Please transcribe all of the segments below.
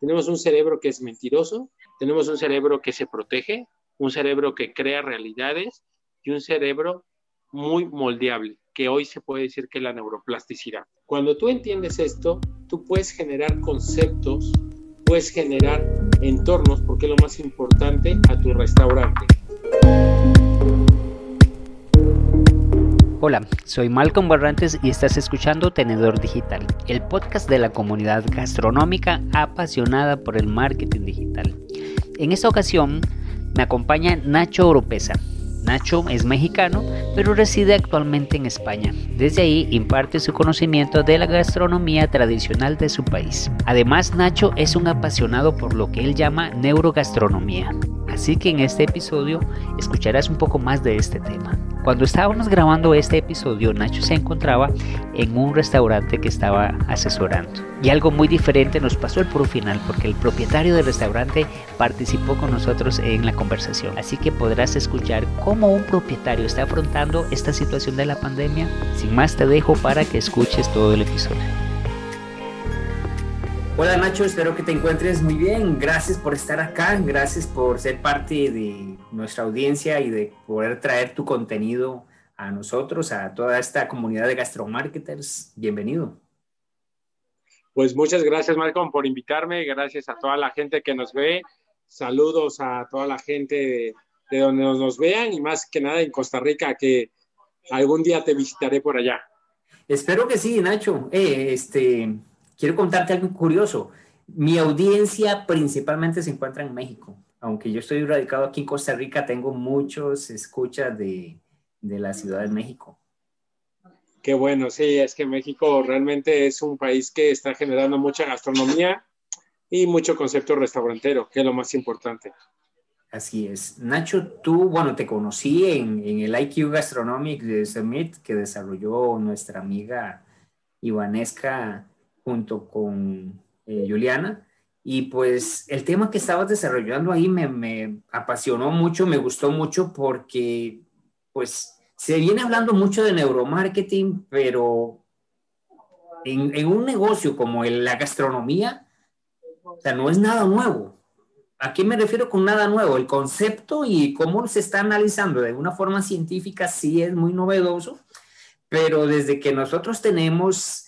Tenemos un cerebro que es mentiroso, tenemos un cerebro que se protege, un cerebro que crea realidades y un cerebro muy moldeable, que hoy se puede decir que es la neuroplasticidad. Cuando tú entiendes esto, tú puedes generar conceptos, puedes generar entornos, porque es lo más importante, a tu restaurante. Hola, soy Malcolm Barrantes y estás escuchando Tenedor Digital, el podcast de la comunidad gastronómica apasionada por el marketing digital. En esta ocasión me acompaña Nacho Oropesa. Nacho es mexicano, pero reside actualmente en España. Desde ahí imparte su conocimiento de la gastronomía tradicional de su país. Además, Nacho es un apasionado por lo que él llama neurogastronomía. Así que en este episodio escucharás un poco más de este tema. Cuando estábamos grabando este episodio, Nacho se encontraba en un restaurante que estaba asesorando. Y algo muy diferente nos pasó el puro final, porque el propietario del restaurante participó con nosotros en la conversación. Así que podrás escuchar cómo un propietario está afrontando esta situación de la pandemia. Sin más, te dejo para que escuches todo el episodio. Hola Nacho, espero que te encuentres muy bien. Gracias por estar acá, gracias por ser parte de nuestra audiencia y de poder traer tu contenido a nosotros, a toda esta comunidad de gastromarketers. Bienvenido. Pues muchas gracias, Malcolm, por invitarme. Gracias a toda la gente que nos ve. Saludos a toda la gente de, donde nos, vean y más que nada en Costa Rica, que algún día te visitaré por allá. Espero que sí, Nacho. Eh, este, quiero contarte algo curioso. Mi audiencia principalmente se encuentra en México. Aunque yo estoy radicado aquí en Costa Rica, tengo muchos escuchas de, de la Ciudad de México. Qué bueno, sí, es que México realmente es un país que está generando mucha gastronomía y mucho concepto restaurantero, que es lo más importante. Así es. Nacho, tú, bueno, te conocí en, en el IQ Gastronomic de Summit que desarrolló nuestra amiga Ivanesca junto con eh, Juliana. Y pues el tema que estabas desarrollando ahí me, me, apasionó mucho, me gustó mucho porque pues se viene hablando mucho de neuromarketing, pero en, un negocio como el, la gastronomía, o sea, no es nada nuevo. ¿A qué me refiero con nada nuevo? El concepto y cómo se está analizando de una forma científica sí es muy novedoso, pero desde que nosotros tenemos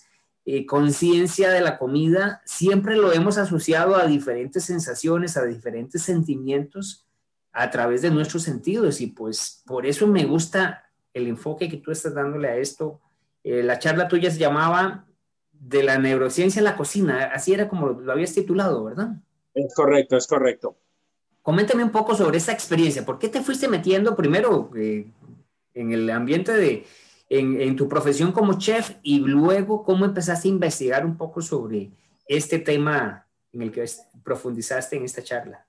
eh, conciencia de la comida, siempre lo hemos asociado a diferentes sensaciones, a diferentes sentimientos a través de nuestros sentidos y pues por eso me gusta el enfoque que tú estás dándole a esto. Eh, la charla tuya se llamaba de la neurociencia en la cocina, así era como lo habías titulado, ¿verdad? Es correcto, es correcto. Coméntame un poco sobre esa experiencia. ¿Por qué te fuiste metiendo primero eh, en el ambiente de, en, tu profesión como chef y luego cómo empezaste a investigar un poco sobre este tema en el que profundizaste en esta charla.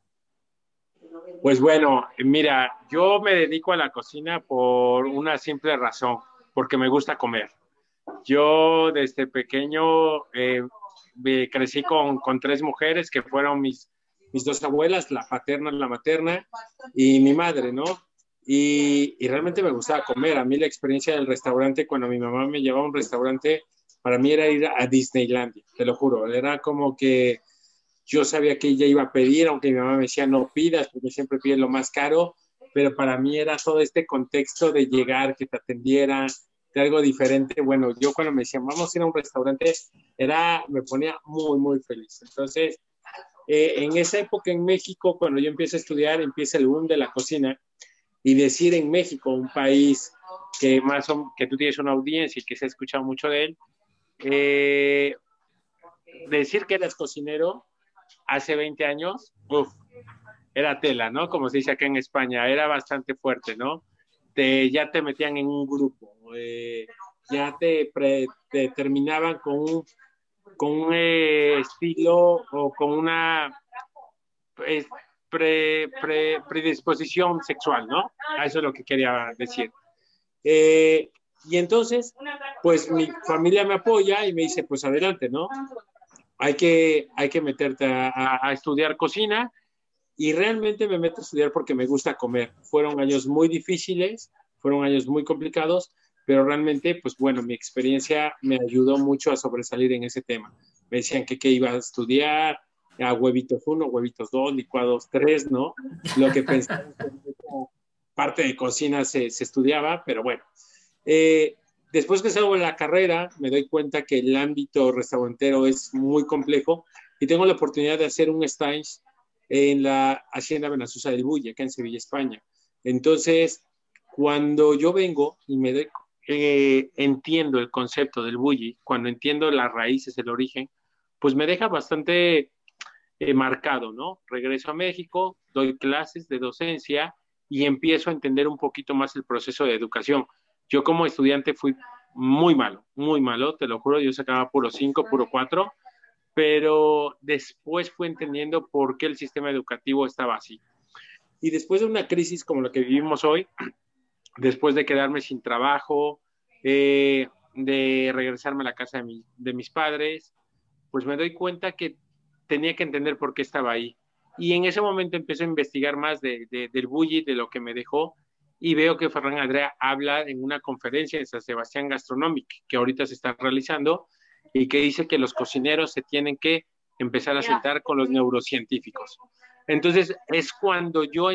Pues bueno, mira, yo me dedico a la cocina por una simple razón, porque me gusta comer. Yo desde pequeño eh, crecí con, con, tres mujeres que fueron mis, mis dos abuelas, la paterna, la materna y mi madre, ¿no? Y, realmente me gustaba comer. A mí la experiencia del restaurante, cuando mi mamá me llevaba a un restaurante, para mí era ir a Disneylandia, te lo juro. Era como que yo sabía que ella iba a pedir, aunque mi mamá me decía no pidas, porque siempre pide lo más caro, pero para mí era todo este contexto de llegar, que te atendieran, de algo diferente. Bueno, yo cuando me decían vamos a ir a un restaurante, era, me ponía muy, muy feliz. Entonces, eh, en esa época en México, cuando yo empiezo a estudiar, empieza el boom de la cocina y decir en México, un país que más que tú tienes una audiencia y que se ha escuchado mucho de él, eh, decir que eres cocinero hace 20 años, uf, era tela, ¿no? Como se dice acá en España, era bastante fuerte, ¿no? Te, ya te metían en un grupo, eh, ya te, terminaban con un, con un eh, estilo o con una pre, predisposición sexual, ¿no? Eso es lo que quería decir. Eh, y entonces, pues mi familia me apoya y me dice, pues adelante, ¿no? Hay que, hay que meterte a, estudiar cocina y realmente me meto a estudiar porque me gusta comer. Fueron años muy difíciles, fueron años muy complicados, pero realmente, pues bueno, mi experiencia me ayudó mucho a sobresalir en ese tema. Me decían que qué iba a estudiar, a huevitos uno, huevitos dos, licuados tres, ¿no? Lo que pensaba parte de cocina se, se estudiaba, pero bueno. Eh, después que salgo de la carrera, me doy cuenta que el ámbito restaurantero es muy complejo y tengo la oportunidad de hacer un stage en la Hacienda Benazusa del Bulle, acá en Sevilla, España. Entonces, cuando yo vengo y me doy, eh, entiendo el concepto del bully, cuando entiendo las raíces, el origen, pues me deja bastante eh, marcado, ¿no? Regreso a México, doy clases de docencia y empiezo a entender un poquito más el proceso de educación. Yo como estudiante fui muy malo, muy malo, te lo juro, yo sacaba puro 5, puro 4, pero después fui entendiendo por qué el sistema educativo estaba así. Y después de una crisis como la que vivimos hoy, después de quedarme sin trabajo, eh, de regresarme a la casa de, mis padres, pues me doy cuenta que tenía que entender por qué estaba ahí. Y en ese momento empiezo a investigar más de, del bully, de lo que me dejó, y veo que Ferran Andrea habla en una conferencia en San Sebastián Gastronomic, que ahorita se está realizando, y que dice que los cocineros se tienen que empezar a sentar con los neurocientíficos. Entonces es cuando yo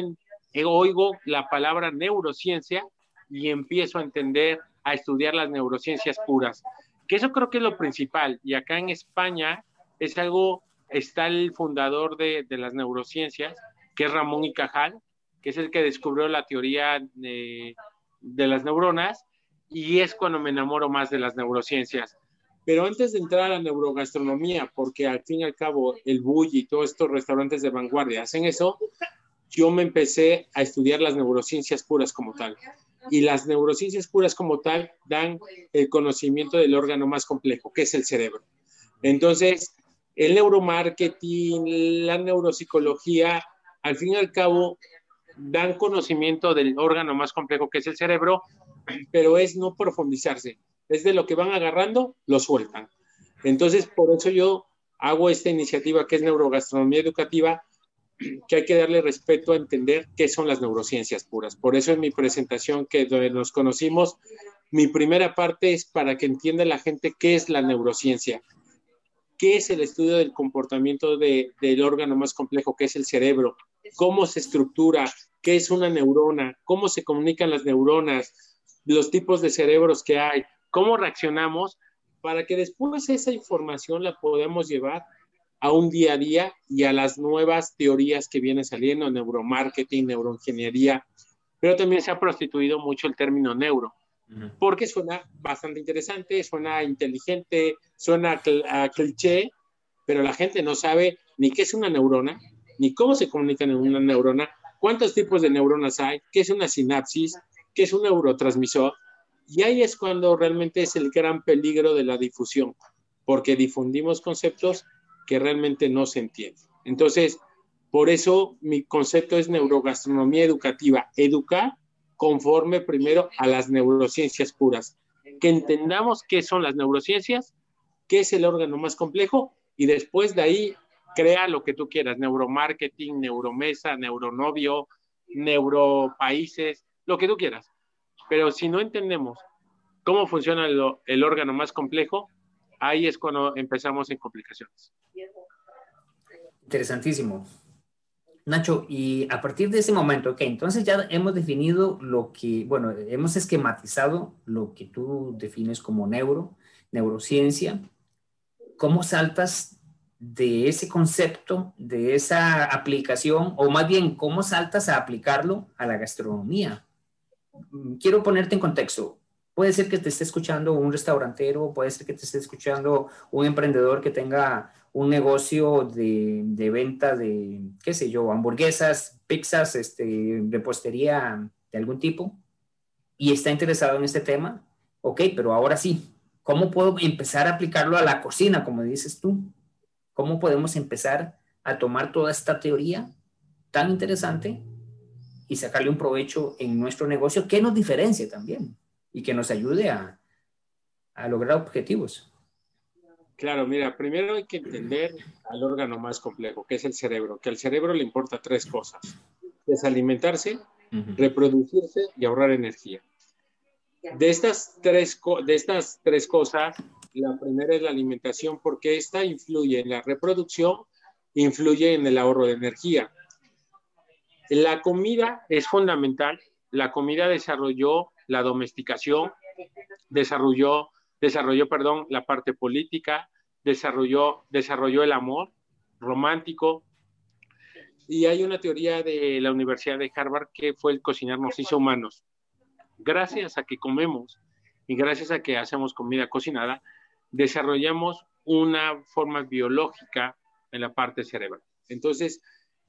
oigo la palabra neurociencia y empiezo a entender, a estudiar las neurociencias puras. Que eso creo que es lo principal. Y acá en España es algo, está el fundador de, las neurociencias, que es Ramón y Cajal, que es el que descubrió la teoría de, de las neuronas, y es cuando me enamoro más de las neurociencias. Pero antes de entrar a la neurogastronomía, porque al fin y al cabo el Bulli y todos estos restaurantes de vanguardia hacen eso, yo me empecé a estudiar las neurociencias puras como tal. Y las neurociencias puras como tal dan el conocimiento del órgano más complejo, que es el cerebro. Entonces, el neuromarketing, la neuropsicología, al fin y al cabo, dan conocimiento del órgano más complejo, que es el cerebro, pero es no profundizarse es de lo que van agarrando, lo sueltan. Entonces, por eso yo hago esta iniciativa que es neurogastronomía educativa, que hay que darle respeto a entender qué son las neurociencias puras. Por eso en mi presentación que donde nos conocimos, mi primera parte es para que entienda la gente qué es la neurociencia, qué es el estudio del comportamiento del órgano más complejo, que es el cerebro, cómo se estructura, qué es una neurona, cómo se comunican las neuronas, los tipos de cerebros que hay, cómo reaccionamos para que después esa información la podamos llevar a un día a día y a las nuevas teorías que vienen saliendo, neuromarketing, neuroingeniería, pero también se ha prostituido mucho el término neuro, porque suena bastante interesante, suena inteligente, suena cliché, pero la gente no sabe ni qué es una neurona, ni cómo se comunican en una neurona, cuántos tipos de neuronas hay, qué es una sinapsis, qué es un neurotransmisor, y ahí es cuando realmente es el gran peligro de la difusión, porque difundimos conceptos que realmente no se entienden. Entonces, por eso mi concepto es neurogastronomía educativa, educar conforme primero a las neurociencias puras, que entendamos qué son las neurociencias, qué es el órgano más complejo y después de ahí crea lo que tú quieras, neuromarketing, neuromesa, neuronovio, neuropaíses, lo que tú quieras. Pero si no entendemos cómo funciona el, órgano más complejo, ahí es cuando empezamos en complicaciones. Interesantísimo. Nacho, y a partir de ese momento, ok, entonces ya hemos definido lo que, bueno, hemos esquematizado lo que tú defines como neuro, neurociencia. ¿Cómo saltas de ese concepto, de esa aplicación, o más bien, cómo saltas a aplicarlo a la gastronomía? quiero ponerte en contexto. Puede ser que te esté escuchando un restaurantero, puede ser que te esté escuchando un emprendedor que tenga un negocio de, de venta de, qué sé yo, hamburguesas, pizzas, este, repostería de algún tipo y está interesado en este tema. Ok, pero ahora sí, ¿cómo puedo empezar a aplicarlo a la cocina, como dices tú? ¿Cómo podemos empezar a tomar toda esta teoría tan interesante y sacarle un provecho en nuestro negocio que nos diferencie también y que nos ayude a, a lograr objetivos. Claro, mira, primero hay que entender al órgano más complejo, que es el cerebro, que al cerebro le importa tres cosas, es alimentarse, reproducirse y ahorrar energía. De estas, tres, de estas tres cosas, la primera es la alimentación porque esta influye en la reproducción influye en el ahorro de energía. La comida es fundamental. La comida desarrolló la domesticación, desarrolló, desarrolló, perdón, la parte política, desarrolló, desarrolló el amor romántico. Y hay una teoría de la Universidad de Harvard que fue el cocinar nos hizo humanos. Gracias a que comemos y gracias a que hacemos comida cocinada, desarrollamos una forma biológica en la parte cerebral. Entonces,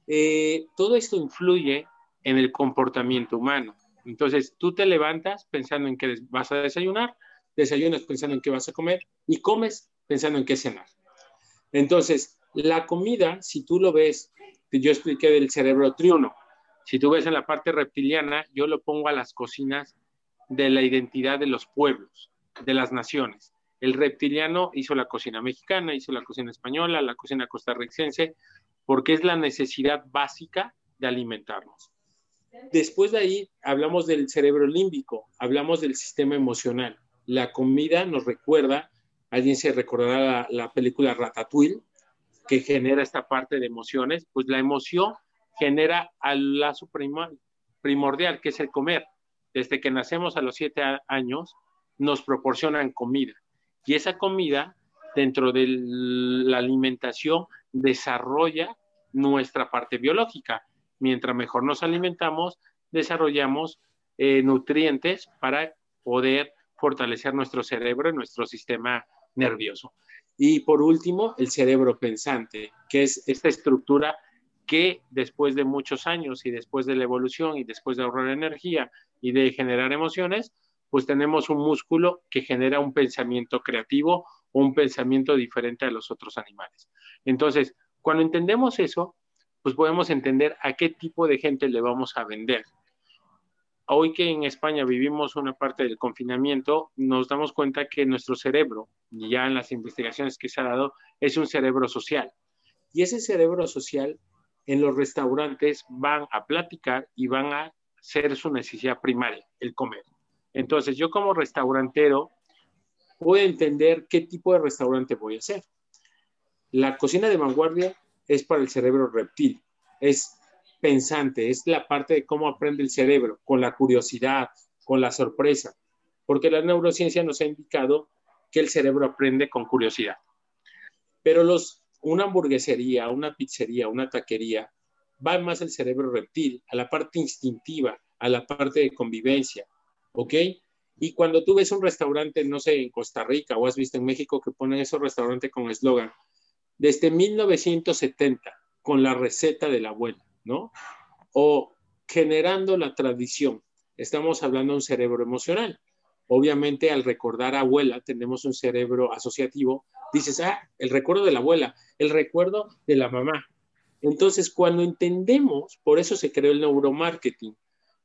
eh, todo esto influye en el comportamiento humano. Entonces, tú te levantas pensando en que vas a desayunar, desayunas pensando en qué vas a comer y comes pensando en qué cenar. Entonces, la comida, si tú lo ves, yo expliqué del cerebro triuno, si tú ves en la parte reptiliana, yo lo pongo a las cocinas de la identidad de los pueblos, de las naciones. El reptiliano hizo la cocina mexicana, hizo la cocina española, la cocina costarricense, porque es la necesidad básica de alimentarnos. Después de ahí hablamos del cerebro límbico, hablamos del sistema emocional. La comida nos recuerda, alguien se recordará la, película Ratatouille, que genera esta parte de emociones, pues la emoción genera al lazo primordial, que es el comer. Desde que nacemos a los siete años, nos proporcionan comida. Y esa comida, dentro de la alimentación, desarrolla nuestra parte biológica. Mientras mejor nos alimentamos, desarrollamos eh, nutrientes para poder fortalecer nuestro cerebro y nuestro sistema nervioso. Y por último, el cerebro pensante, que es esta estructura que después de muchos años y después de la evolución y después de ahorrar energía y de generar emociones, pues tenemos un músculo que genera un pensamiento creativo o un pensamiento diferente a los otros animales. Entonces, cuando entendemos eso, pues podemos entender a qué tipo de gente le vamos a vender. Hoy que en España vivimos una parte del confinamiento, nos damos cuenta que nuestro cerebro, ya en las investigaciones que se ha dado, es un cerebro social. Y ese cerebro social en los restaurantes van a platicar y van a ser su necesidad primaria, el comer. Entonces, yo como restaurantero puedo entender qué tipo de restaurante voy a hacer. La cocina de vanguardia es para el cerebro reptil, es pensante, es la parte de cómo aprende el cerebro, con la curiosidad, con la sorpresa, porque la neurociencia nos ha indicado que el cerebro aprende con curiosidad. Pero los, una hamburguesería, una pizzería, una taquería, va más el cerebro reptil, a la parte instintiva, a la parte de convivencia, ¿ok? Y cuando tú ves un restaurante, no sé, en Costa Rica o has visto en México que ponen esos restaurantes con eslogan, desde 1970, con la receta de la abuela, ¿no? O generando la tradición. Estamos hablando de un cerebro emocional. Obviamente, al recordar a abuela, tenemos un cerebro asociativo. Dices, ah, el recuerdo de la abuela, el recuerdo de la mamá. Entonces, cuando entendemos, por eso se creó el neuromarketing,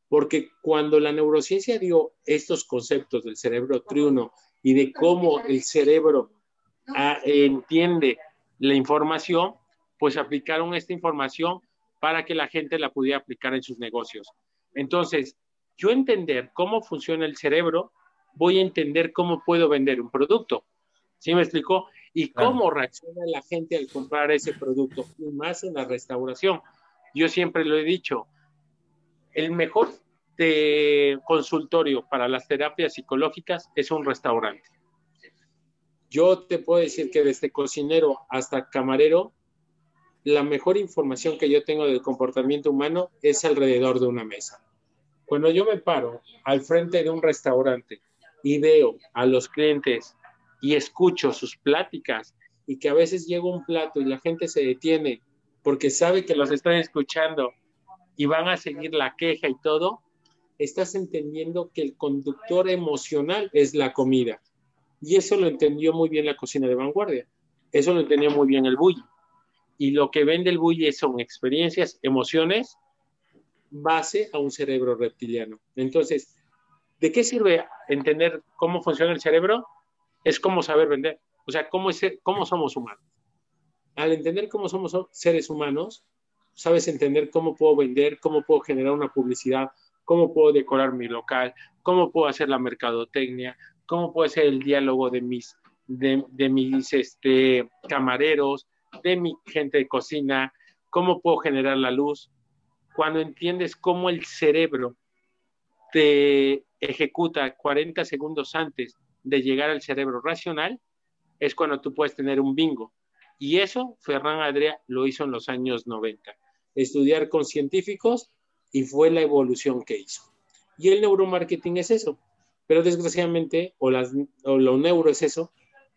porque cuando la neurociencia dio estos conceptos del cerebro triuno y de cómo el cerebro ah, entiende la información, pues aplicaron esta información para que la gente la pudiera aplicar en sus negocios. Entonces, yo entender cómo funciona el cerebro, voy a entender cómo puedo vender un producto. ¿Sí me explicó? Y cómo reacciona la gente al comprar ese producto, y más en la restauración. Yo siempre lo he dicho, el mejor consultorio para las terapias psicológicas es un restaurante. Yo te puedo decir que desde cocinero hasta camarero, la mejor información que yo tengo del comportamiento humano es alrededor de una mesa. Cuando yo me paro al frente de un restaurante y veo a los clientes y escucho sus pláticas y que a veces llega un plato y la gente se detiene porque sabe que los están escuchando y van a seguir la queja y todo, estás entendiendo que el conductor emocional es la comida. Y eso lo entendió muy bien la cocina de vanguardia. Eso lo entendió muy bien el bully. Y lo que vende el bully son experiencias, emociones, base a un cerebro reptiliano. Entonces, ¿de qué sirve entender cómo funciona el cerebro? Es como saber vender. O sea, cómo, es, cómo somos humanos. Al entender cómo somos seres humanos, sabes entender cómo puedo vender, cómo puedo generar una publicidad, cómo puedo decorar mi local, cómo puedo hacer la mercadotecnia, cómo puedo hacer el diálogo de mis, de, mis este, camareros, de mi gente de cocina, cómo puedo generar la luz. Cuando entiendes cómo el cerebro te ejecuta 40 segundos antes de llegar al cerebro racional, es cuando tú puedes tener un bingo. Y eso Ferran Adria lo hizo en los años 90. Estudiar con científicos y fue la evolución que hizo. Y el neuromarketing es eso. Pero desgraciadamente, o, las, o lo neuro es eso,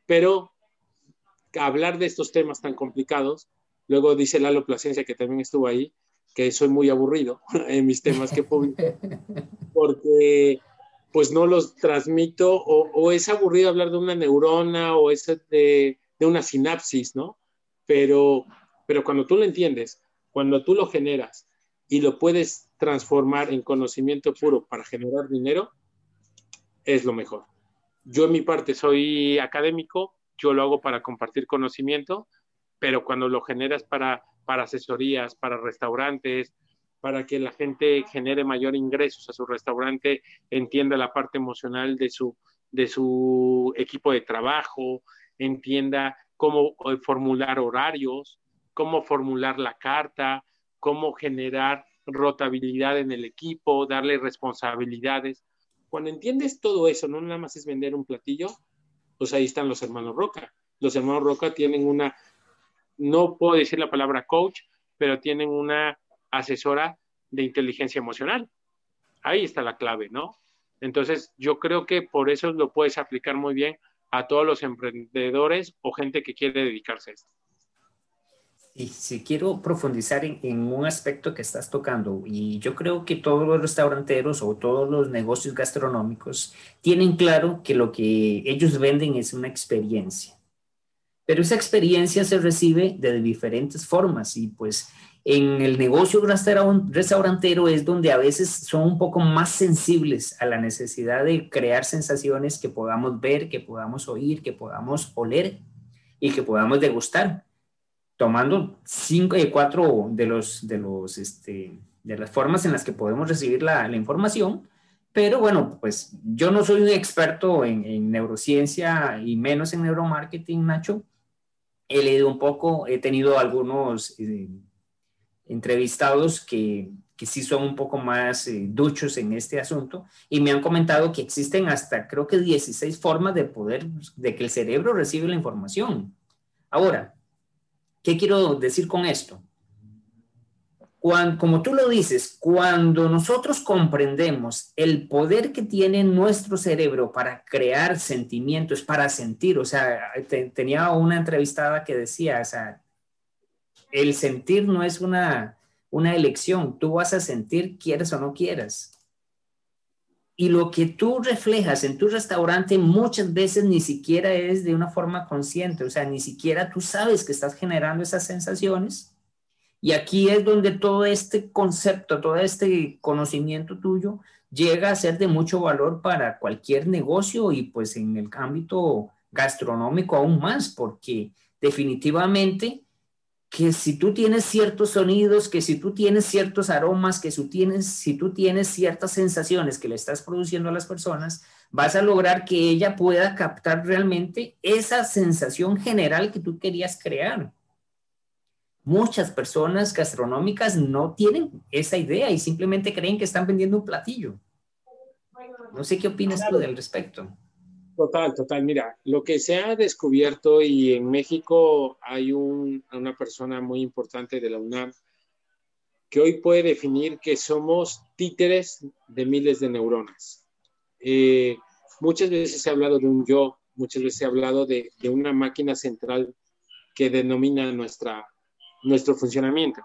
pero hablar de estos temas tan complicados, luego dice Lalo Plasencia, que también estuvo ahí, que soy muy aburrido en mis temas que publico, porque pues no los transmito o, es aburrido hablar de una neurona o es de, de, una sinapsis, ¿no? Pero, pero cuando tú lo entiendes, cuando tú lo generas y lo puedes transformar en conocimiento puro para generar dinero, es lo mejor. Yo en mi parte soy académico, yo lo hago para compartir conocimiento, pero cuando lo generas para, para asesorías, para restaurantes, para que la gente genere mayor ingresos a su restaurante, entienda la parte emocional de su, de su equipo de trabajo, entienda cómo eh, formular horarios, cómo formular la carta, cómo generar rotabilidad en el equipo, darle responsabilidades. Cuando entiendes todo eso, no nada más es vender un platillo, pues ahí están los hermanos Roca. Los hermanos Roca tienen una, no puedo decir la palabra coach, pero tienen una asesora de inteligencia emocional. Ahí está la clave, ¿no? Entonces, yo creo que por eso lo puedes aplicar muy bien a todos los emprendedores o gente que quiere dedicarse a esto. Y si quiero profundizar en, un aspecto que estás tocando, y yo creo que todos los restauranteros o todos los negocios gastronómicos tienen claro que lo que ellos venden es una experiencia. Pero esa experiencia se recibe de diferentes formas y pues en el negocio restaurantero es donde a veces son un poco más sensibles a la necesidad de crear sensaciones que podamos ver, que podamos oír, que podamos oler y que podamos degustar tomando cinco eh, cuatro de los, de los, este, de las formas en las que podemos recibir la, la información, pero bueno, pues yo no soy un experto en, en, neurociencia y menos en neuromarketing, Nacho. He leído un poco, he tenido algunos eh, entrevistados que, que, sí son un poco más eh, duchos en este asunto y me han comentado que existen hasta creo que 16 formas de poder, de que el cerebro recibe la información. Ahora, ¿Qué quiero decir con esto? Como tú lo dices, cuando nosotros comprendemos el poder que tiene nuestro cerebro para crear sentimientos, para sentir, o sea, tenía una entrevistada que decía, o sea, el sentir no es una, una elección, tú vas a sentir quieres o no quieras y lo que tú reflejas en tu restaurante muchas veces ni siquiera es de una forma consciente, o sea, ni siquiera tú sabes que estás generando esas sensaciones. Y aquí es donde todo este concepto, todo este conocimiento tuyo llega a ser de mucho valor para cualquier negocio y pues en el ámbito gastronómico aún más, porque definitivamente que si tú tienes ciertos sonidos, que si tú tienes ciertos aromas, que si, tienes, si tú tienes ciertas sensaciones que le estás produciendo a las personas, vas a lograr que ella pueda captar realmente esa sensación general que tú querías crear. Muchas personas gastronómicas no tienen esa idea y simplemente creen que están vendiendo un platillo. No sé qué opinas tú del respecto. Total, total. Mira, lo que se ha descubierto y en México hay una persona muy importante de la UNAM que hoy puede definir que somos títeres de miles de neuronas. Eh, muchas veces se ha hablado de un yo, muchas veces se ha hablado de, una máquina central que denomina nuestra, nuestro funcionamiento.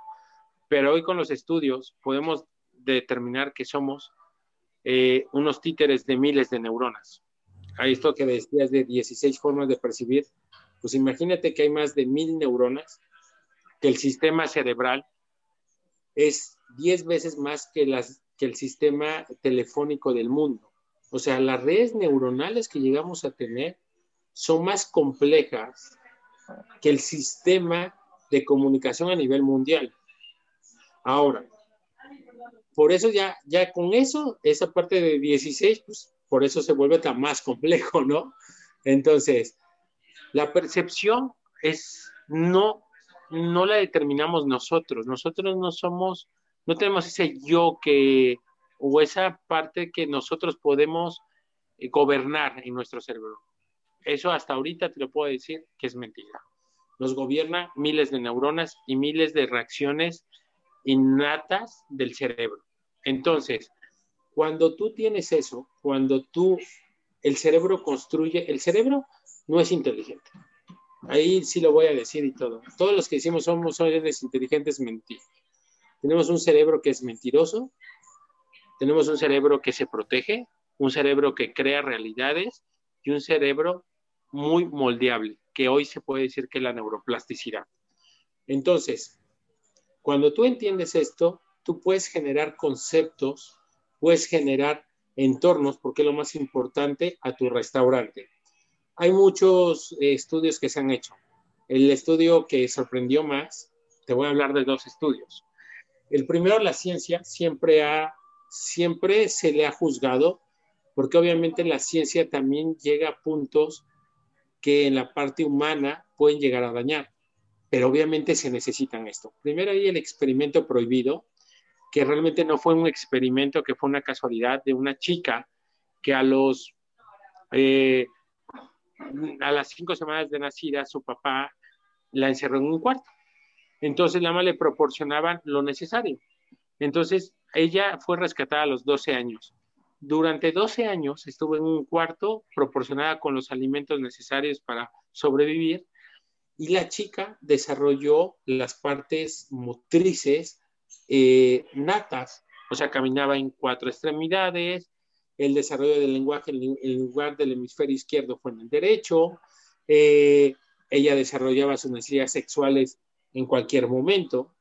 Pero hoy con los estudios podemos determinar que somos eh, unos títeres de miles de neuronas a esto que decías de 16 formas de percibir, pues imagínate que hay más de mil neuronas, que el sistema cerebral es 10 veces más que, las, que el sistema telefónico del mundo. O sea, las redes neuronales que llegamos a tener son más complejas que el sistema de comunicación a nivel mundial. Ahora, por eso ya, ya con eso, esa parte de 16, pues por eso se vuelve tan más complejo, ¿no? Entonces, la percepción es no no la determinamos nosotros. Nosotros no somos, no tenemos ese yo que, o esa parte que nosotros podemos eh, gobernar en nuestro cerebro. Eso hasta ahorita te lo puedo decir que es mentira. Nos gobierna miles de neuronas y miles de reacciones innatas del cerebro. Entonces, cuando tú tienes eso, cuando tú, el cerebro construye, el cerebro no es inteligente. Ahí sí lo voy a decir y todo. Todos los que decimos somos seres inteligentes, mentir. Tenemos un cerebro que es mentiroso, tenemos un cerebro que se protege, un cerebro que crea realidades y un cerebro muy moldeable, que hoy se puede decir que es la neuroplasticidad. Entonces, cuando tú entiendes esto, tú puedes generar conceptos, puedes generar entornos, porque es lo más importante, a tu restaurante. Hay muchos eh, estudios que se han hecho. El estudio que sorprendió más, te voy a hablar de dos estudios. El primero, la ciencia, siempre, ha, siempre se le ha juzgado, porque obviamente la ciencia también llega a puntos que en la parte humana pueden llegar a dañar pero obviamente se necesitan esto. Primero hay el experimento prohibido, que realmente no fue un experimento, que fue una casualidad de una chica que a los eh, a las cinco semanas de nacida su papá la encerró en un cuarto. Entonces la mamá le proporcionaban lo necesario. Entonces ella fue rescatada a los 12 años. Durante 12 años estuvo en un cuarto proporcionada con los alimentos necesarios para sobrevivir y la chica desarrolló las partes motrices eh, natas, o sea, caminaba en cuatro extremidades, el desarrollo del lenguaje en lugar del hemisferio izquierdo fue en el derecho, eh, ella desarrollaba sus necesidades sexuales en cualquier momento.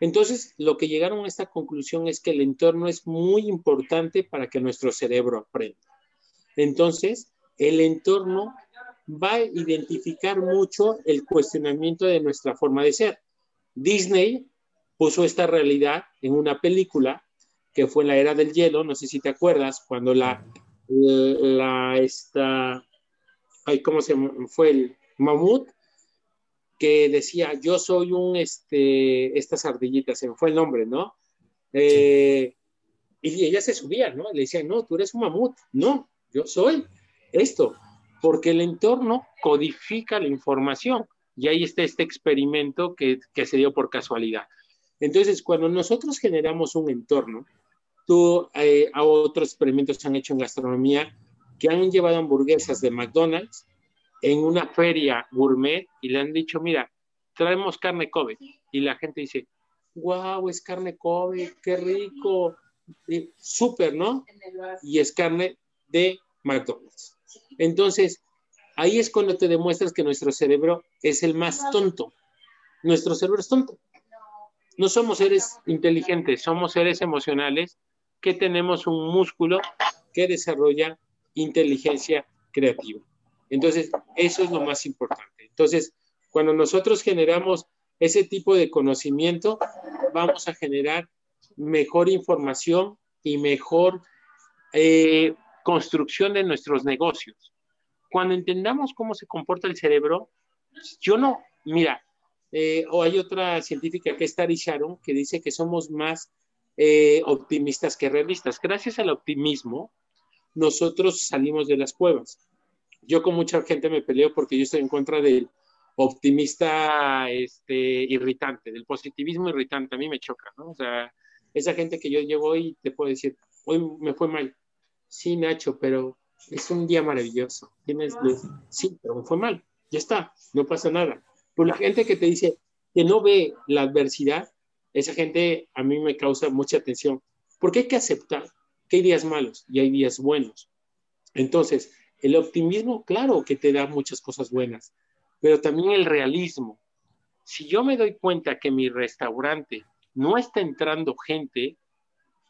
Entonces, lo que llegaron a esta conclusión es que el entorno es muy importante para que nuestro cerebro aprenda. Entonces, el entorno va a identificar mucho el cuestionamiento de nuestra forma de ser. Disney puso esta realidad en una película que fue en la era del hielo, no sé si te acuerdas, cuando la, la, esta, ay, ¿cómo se fue el mamut? Que decía, yo soy un, este, estas ardillitas, se me fue el nombre, ¿no? Eh, y ella se subía, ¿no? Le decía, no, tú eres un mamut, no, yo soy esto porque el entorno codifica la información. Y ahí está este experimento que, se dio por casualidad. Entonces, cuando nosotros generamos un entorno, tú, eh, a otros experimentos se han hecho en gastronomía que han llevado hamburguesas de McDonald's en una feria gourmet y le han dicho, mira, traemos carne Kobe. Y la gente dice, wow, es carne Kobe, qué rico, súper, ¿no? Y es carne de McDonald's. Entonces, ahí es cuando te demuestras que nuestro cerebro es el más tonto. Nuestro cerebro es tonto. No somos seres inteligentes, somos seres emocionales que tenemos un músculo que desarrolla inteligencia creativa. Entonces, eso es lo más importante. Entonces, cuando nosotros generamos ese tipo de conocimiento, vamos a generar mejor información y mejor eh, construcción de nuestros negocios. Cuando entendamos cómo se comporta el cerebro, yo no, mira, eh, o hay otra científica que es Tari Sharon que dice que somos más eh, optimistas que realistas. Gracias al optimismo, nosotros salimos de las cuevas. Yo con mucha gente me peleo porque yo estoy en contra del optimista este, irritante, del positivismo irritante. A mí me choca, ¿no? O sea, esa gente que yo llevo y te puedo decir, hoy me fue mal sí, Nacho, pero es un día maravilloso. Tienes Sí, pero me fue mal. Ya está, no pasa nada. Por la gente que te dice que no ve la adversidad, esa gente a mí me causa mucha atención, porque hay que aceptar que hay días malos y hay días buenos. Entonces, el optimismo, claro que te da muchas cosas buenas, pero también el realismo. Si yo me doy cuenta que mi restaurante no está entrando gente,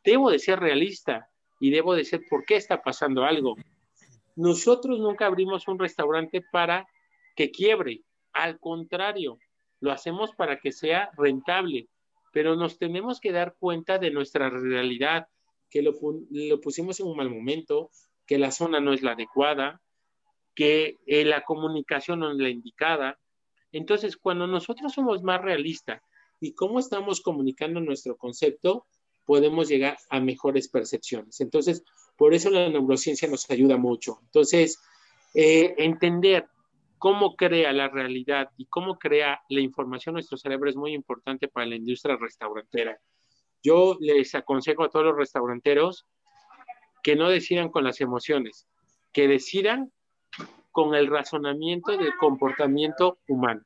debo de ser realista y debo decir por qué está pasando algo. Nosotros nunca abrimos un restaurante para que quiebre, al contrario, lo hacemos para que sea rentable, pero nos tenemos que dar cuenta de nuestra realidad, que lo, pusimos en un mal momento, que la zona no es la adecuada, que eh, la comunicación no es la indicada. Entonces, cuando nosotros somos más realistas y cómo estamos comunicando nuestro concepto, podemos llegar a mejores percepciones. Entonces, por eso la neurociencia nos ayuda mucho. Entonces, eh, entender cómo crea la realidad y cómo crea la información nuestro cerebro es muy importante para la industria restaurantera. Yo les aconsejo a todos los restauranteros que no decidan con las emociones, que decidan con el razonamiento del comportamiento humano.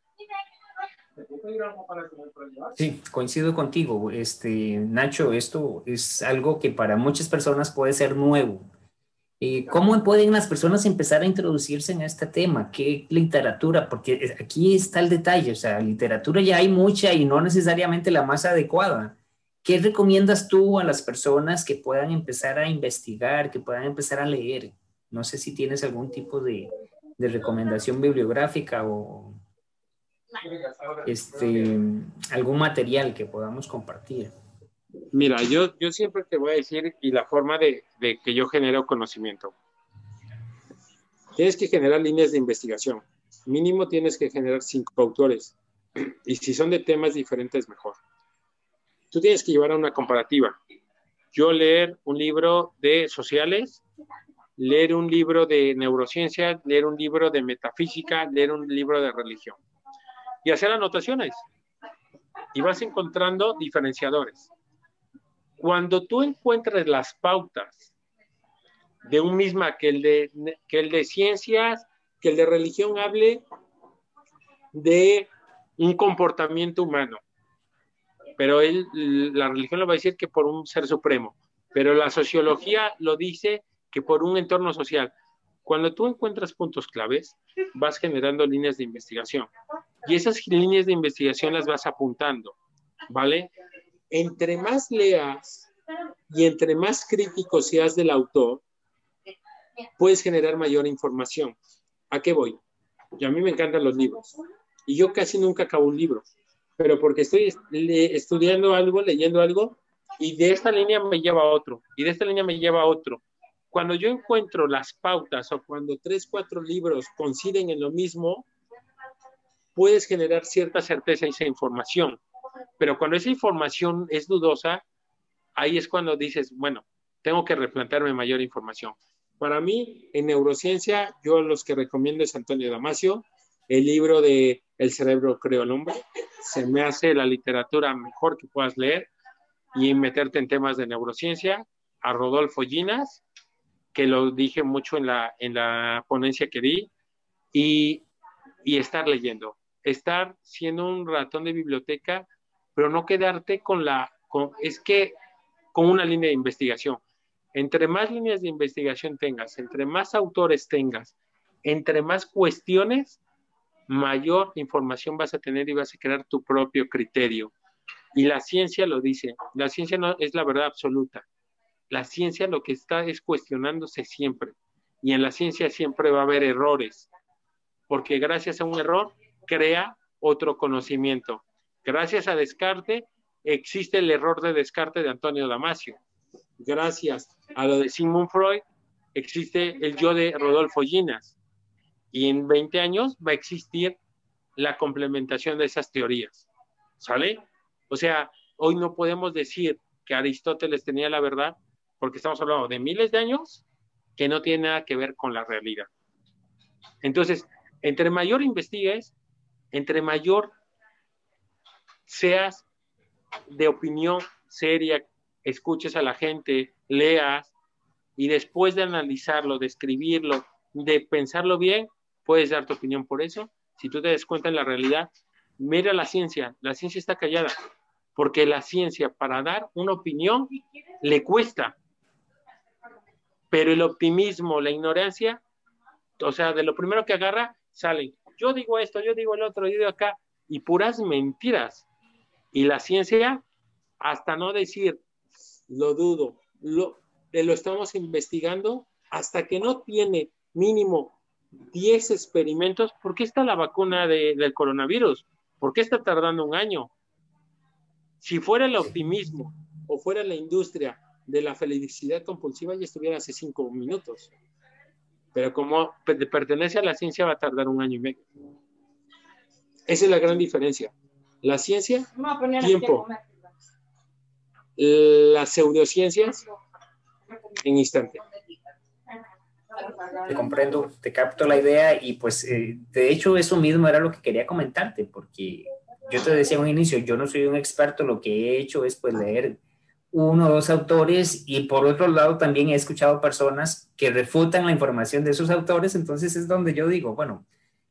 Sí, coincido contigo. Este, Nacho, esto es algo que para muchas personas puede ser nuevo. Eh, ¿Cómo pueden las personas empezar a introducirse en este tema? ¿Qué literatura? Porque aquí está el detalle, o sea, literatura ya hay mucha y no necesariamente la más adecuada. ¿Qué recomiendas tú a las personas que puedan empezar a investigar, que puedan empezar a leer? No sé si tienes algún tipo de, de recomendación bibliográfica o este, algún material que podamos compartir. Mira, yo, yo siempre te voy a decir, y la forma de, de que yo genero conocimiento. Tienes que generar líneas de investigación. Mínimo tienes que generar cinco autores. Y si son de temas diferentes, mejor. Tú tienes que llevar a una comparativa. Yo leer un libro de sociales, leer un libro de neurociencia, leer un libro de metafísica, leer un libro de religión y hacer anotaciones. Y vas encontrando diferenciadores. Cuando tú encuentres las pautas de un misma, que el de, que el de ciencias, que el de religión hable de un comportamiento humano, pero él, la religión lo va a decir que por un ser supremo, pero la sociología lo dice que por un entorno social. Cuando tú encuentras puntos claves, vas generando líneas de investigación y esas líneas de investigación las vas apuntando, ¿vale? Entre más leas y entre más crítico seas del autor, puedes generar mayor información. ¿A qué voy? Y a mí me encantan los libros y yo casi nunca acabo un libro, pero porque estoy estudiando algo, leyendo algo y de esta línea me lleva a otro y de esta línea me lleva a otro cuando yo encuentro las pautas o cuando tres, cuatro libros coinciden en lo mismo, puedes generar cierta certeza en esa información. Pero cuando esa información es dudosa, ahí es cuando dices, bueno, tengo que replantearme mayor información. Para mí, en neurociencia, yo los que recomiendo es Antonio Damasio, el libro de El cerebro creo el hombre. Se me hace la literatura mejor que puedas leer y meterte en temas de neurociencia. A Rodolfo Ginas, que lo dije mucho en la, en la ponencia que di, y, y estar leyendo, estar siendo un ratón de biblioteca, pero no quedarte con la, con, es que con una línea de investigación. Entre más líneas de investigación tengas, entre más autores tengas, entre más cuestiones, mayor información vas a tener y vas a crear tu propio criterio. Y la ciencia lo dice, la ciencia no es la verdad absoluta la ciencia lo que está es cuestionándose siempre. Y en la ciencia siempre va a haber errores, porque gracias a un error crea otro conocimiento. Gracias a Descartes existe el error de Descartes de Antonio Damasio. Gracias a lo de Sigmund Freud existe el yo de Rodolfo Ginas. Y en 20 años va a existir la complementación de esas teorías. ¿Sale? O sea, hoy no podemos decir que Aristóteles tenía la verdad porque estamos hablando de miles de años que no tiene nada que ver con la realidad. Entonces, entre mayor investigues, entre mayor seas de opinión seria, escuches a la gente, leas y después de analizarlo, de escribirlo, de pensarlo bien, puedes dar tu opinión por eso. Si tú te des cuenta en la realidad, mira la ciencia, la ciencia está callada, porque la ciencia para dar una opinión le cuesta, pero el optimismo, la ignorancia, o sea, de lo primero que agarra, salen. Yo digo esto, yo digo el otro, yo digo acá, y puras mentiras. Y la ciencia, hasta no decir, lo dudo, lo, lo estamos investigando, hasta que no tiene mínimo 10 experimentos, ¿por qué está la vacuna del coronavirus? ¿Por qué está tardando un año? Si fuera el optimismo o fuera la industria de la felicidad compulsiva ya estuviera hace cinco minutos. Pero como pertenece a la ciencia va a tardar un año y medio. Esa es la gran diferencia. La ciencia, tiempo. Las pseudociencias, en instante. Te comprendo, te capto la idea y pues eh, de hecho eso mismo era lo que quería comentarte porque yo te decía en un inicio, yo no soy un experto, lo que he hecho es pues leer uno o dos autores y por otro lado también he escuchado personas que refutan la información de esos autores, entonces es donde yo digo, bueno,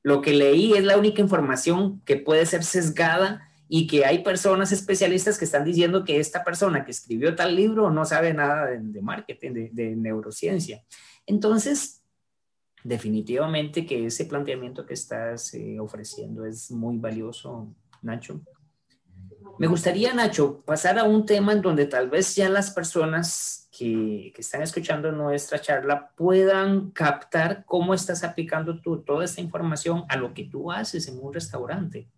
lo que leí es la única información que puede ser sesgada y que hay personas especialistas que están diciendo que esta persona que escribió tal libro no sabe nada de, marketing, de, neurociencia. Entonces, definitivamente que ese planteamiento que estás eh, ofreciendo es muy valioso, Nacho. Me gustaría, Nacho, pasar a un tema en donde tal vez ya las personas que, están escuchando nuestra charla puedan captar cómo estás aplicando tú toda esta información a lo que tú haces en un restaurante.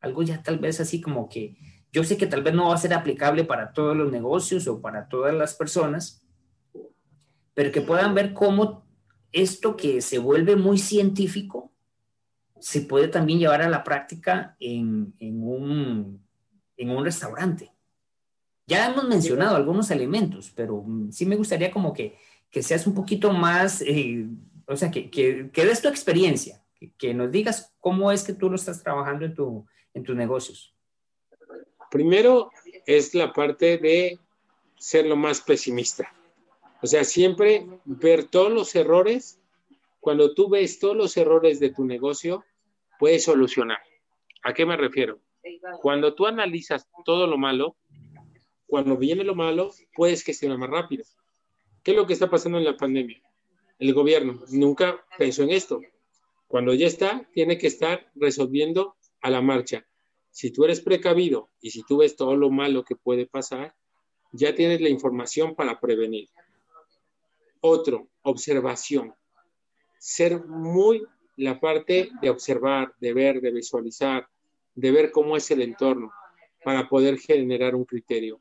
Algo ya tal vez así como que yo sé que tal vez no va a ser aplicable para todos los negocios o para todas las personas, pero que puedan ver cómo esto que se vuelve muy científico se puede también llevar a la práctica en, en un en un restaurante. Ya hemos mencionado algunos elementos, pero mm, sí me gustaría como que, que seas un poquito más, eh, o sea, que, que, que, des tu experiencia, que, nos digas cómo es que tú lo estás trabajando en, tu, en tus negocios. Primero es la parte de ser lo más pesimista. O sea, siempre ver todos los errores. Cuando tú ves todos los errores de tu negocio, puedes solucionar. ¿A qué me refiero? Cuando tú analizas todo lo malo, cuando viene lo malo, puedes gestionar más rápido. ¿Qué es lo que está pasando en la pandemia? El gobierno nunca pensó en esto. Cuando ya está, tiene que estar resolviendo a la marcha. Si tú eres precavido y si tú ves todo lo malo que puede pasar, ya tienes la información para prevenir. Otro, observación. Ser muy la parte de observar, de ver, de visualizar, de ver cómo es el entorno para poder generar un criterio.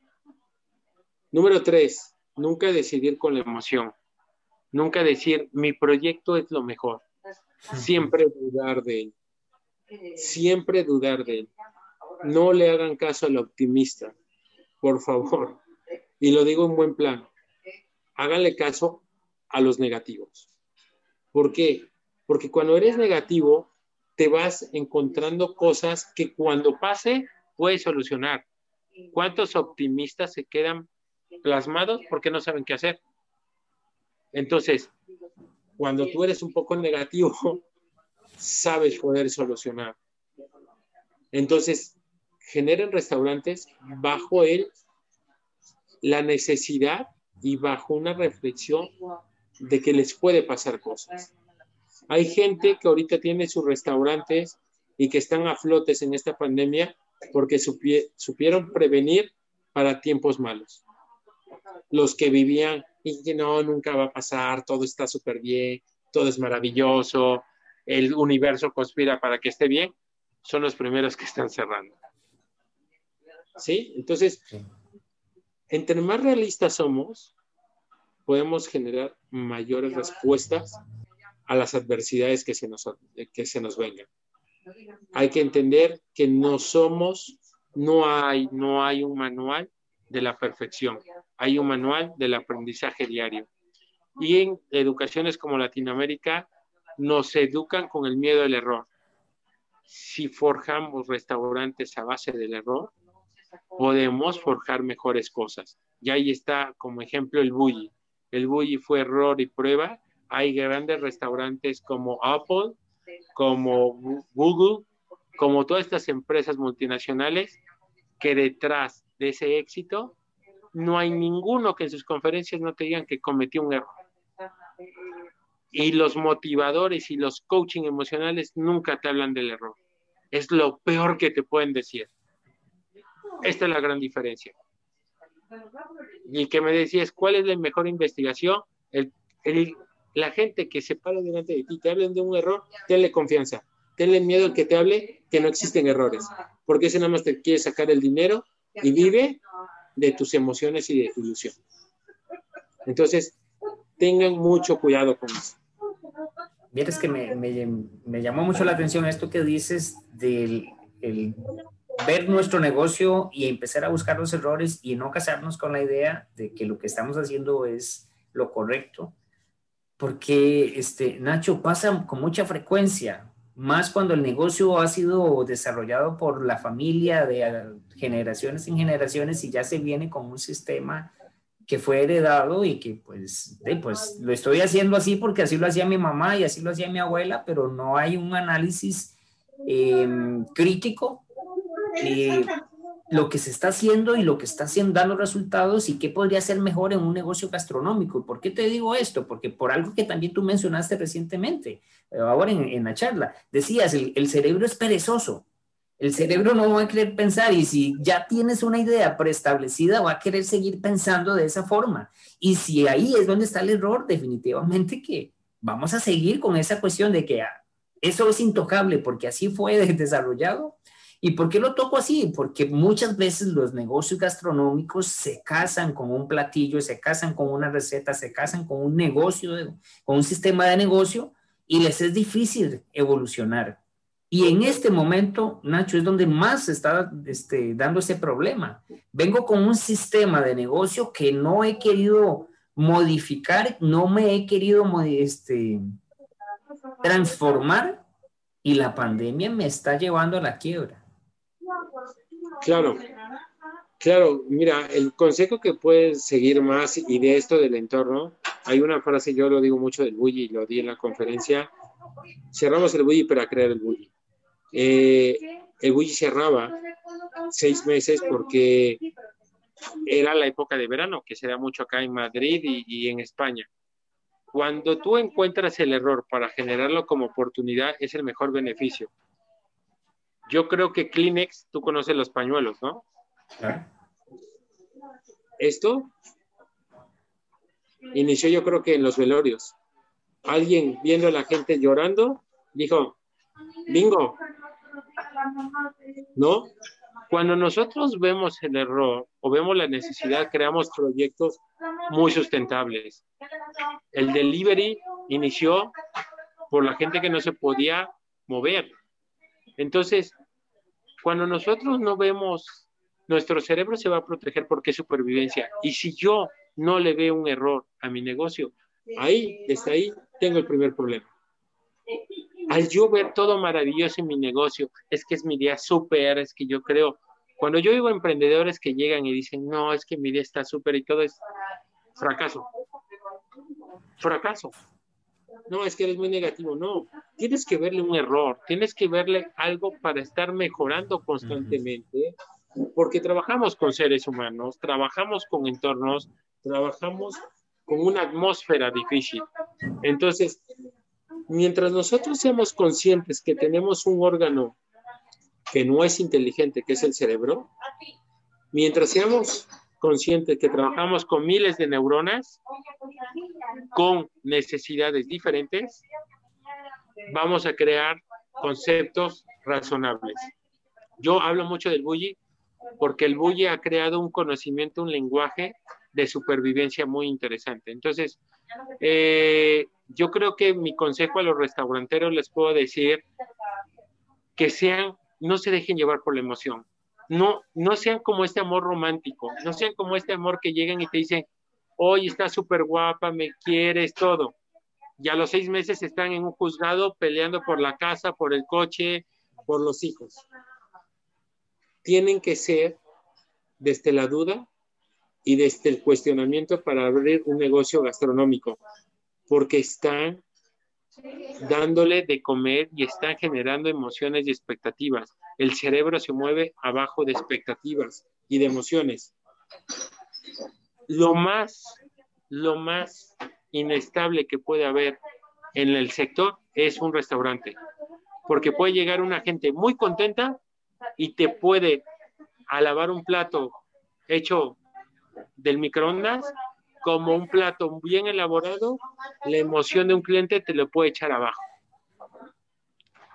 Número tres, nunca decidir con la emoción. Nunca decir, mi proyecto es lo mejor. Siempre dudar de él. Siempre dudar de él. No le hagan caso al optimista, por favor. Y lo digo en buen plan. Háganle caso a los negativos. ¿Por qué? Porque cuando eres negativo, te vas encontrando cosas que cuando pase puedes solucionar. ¿Cuántos optimistas se quedan plasmados porque no saben qué hacer? Entonces, cuando tú eres un poco negativo, sabes poder solucionar. Entonces, generen restaurantes bajo el, la necesidad y bajo una reflexión de que les puede pasar cosas. Hay gente que ahorita tiene sus restaurantes y que están a flotes en esta pandemia porque supieron prevenir para tiempos malos. Los que vivían y que no, nunca va a pasar, todo está súper bien, todo es maravilloso, el universo conspira para que esté bien, son los primeros que están cerrando. ¿Sí? Entonces, entre más realistas somos, podemos generar mayores respuestas a las adversidades que se nos, que se nos vengan. Hay que entender que no somos, no hay, no hay un manual de la perfección, hay un manual del aprendizaje diario. Y en educaciones como Latinoamérica nos educan con el miedo al error. Si forjamos restaurantes a base del error, podemos forjar mejores cosas. Y ahí está como ejemplo el bully. El bully fue error y prueba hay grandes restaurantes como Apple, como Google, como todas estas empresas multinacionales que detrás de ese éxito no hay ninguno que en sus conferencias no te digan que cometió un error. Y los motivadores y los coaching emocionales nunca te hablan del error. Es lo peor que te pueden decir. Esta es la gran diferencia. Y que me decías, ¿cuál es la mejor investigación? El, el, la gente que se para delante de ti, te hablen de un error, tenle confianza, tenle miedo al que te hable que no existen errores, porque ese nada más te quiere sacar el dinero y vive de tus emociones y de tu ilusión. Entonces, tengan mucho cuidado con eso. Vieres que me, me, me, llamó mucho la atención esto que dices del el ver nuestro negocio y empezar a buscar los errores y no casarnos con la idea de que lo que estamos haciendo es lo correcto. Porque, este, Nacho, pasa con mucha frecuencia, más cuando el negocio ha sido desarrollado por la familia de generaciones en generaciones y ya se viene con un sistema que fue heredado y que pues, pues lo estoy haciendo así porque así lo hacía mi mamá y así lo hacía mi abuela, pero no hay un análisis em, crítico de lo que se está haciendo y lo que está haciendo, dando resultados y qué podría ser mejor en un negocio gastronómico. ¿Por qué te digo esto? Porque por algo que también tú mencionaste recientemente, eh, ahora en, en la charla, decías, el, el cerebro es perezoso. El cerebro no va a querer pensar y si ya tienes una idea preestablecida, va a querer seguir pensando de esa forma. Y si ahí es donde está el error, definitivamente que vamos a seguir con esa cuestión de que ah, eso es intocable porque así fue desarrollado. ¿Y por qué lo toco así? Porque muchas veces los negocios gastronómicos se casan con un platillo, se casan con una receta, se casan con un negocio, con un sistema de negocio y les es difícil evolucionar. Y en este momento, Nacho, es donde más se está este, dando ese problema. Vengo con un sistema de negocio que no he querido modificar, no me he querido este, transformar y la pandemia me está llevando a la quiebra. Claro, claro, mira, el consejo que puedes seguir más y de esto del entorno, hay una frase, yo lo digo mucho del bully, lo di en la conferencia, cerramos el bully para crear el bully. Eh, el bully cerraba seis meses porque era la época de verano, que se da mucho acá en Madrid y, en España. Cuando tú encuentras el error para generarlo como oportunidad, es el mejor beneficio. Yo creo que Kleenex, tú conoces los pañuelos, ¿no? Esto inició yo creo que en los velorios. Alguien viendo a la gente llorando, dijo, bingo, ¿no? Cuando nosotros vemos el error o vemos la necesidad, creamos proyectos muy sustentables. El delivery inició por la gente que no se podía mover. Entonces, cuando nosotros no vemos, nuestro cerebro se va a proteger porque es supervivencia. Y si yo no le veo un error a mi negocio, ahí, desde ahí, tengo el primer problema al yo ver todo maravilloso en mi negocio, es que es mi día súper, es que yo creo, cuando yo digo emprendedores que llegan y dicen, no, es que mi día está súper y todo es fracaso, fracaso. No, es que eres muy negativo, no, tienes que verle un error, tienes que verle algo para estar mejorando constantemente, porque trabajamos con seres humanos, trabajamos con entornos, trabajamos con una atmósfera difícil. Entonces, mientras nosotros seamos conscientes que tenemos un órgano que no es inteligente, que es el cerebro, mientras seamos conscientes que trabajamos con miles de neuronas, con necesidades diferentes, vamos a crear conceptos razonables. Yo hablo mucho del bully porque el bully ha creado un conocimiento, un lenguaje de supervivencia muy interesante. Entonces, eh, yo creo que mi consejo a los restauranteros les puedo decir que sean, no se dejen llevar por la emoción. No, no sean como este amor romántico, no sean como este amor que llegan y te dicen, hoy está súper guapa, me quieres, todo. Y a los seis meses están en un juzgado peleando por la casa, por el coche, por los hijos. Tienen que ser desde la duda y desde el cuestionamiento para abrir un negocio gastronómico porque están dándole de comer y están generando emociones y expectativas. El cerebro se mueve abajo de expectativas y de emociones. Lo más, lo más inestable que puede haber en el sector es un restaurante, porque puede llegar una gente muy contenta y te puede alabar un plato hecho del microondas como un plato bien elaborado, la emoción de un cliente te lo puede echar abajo.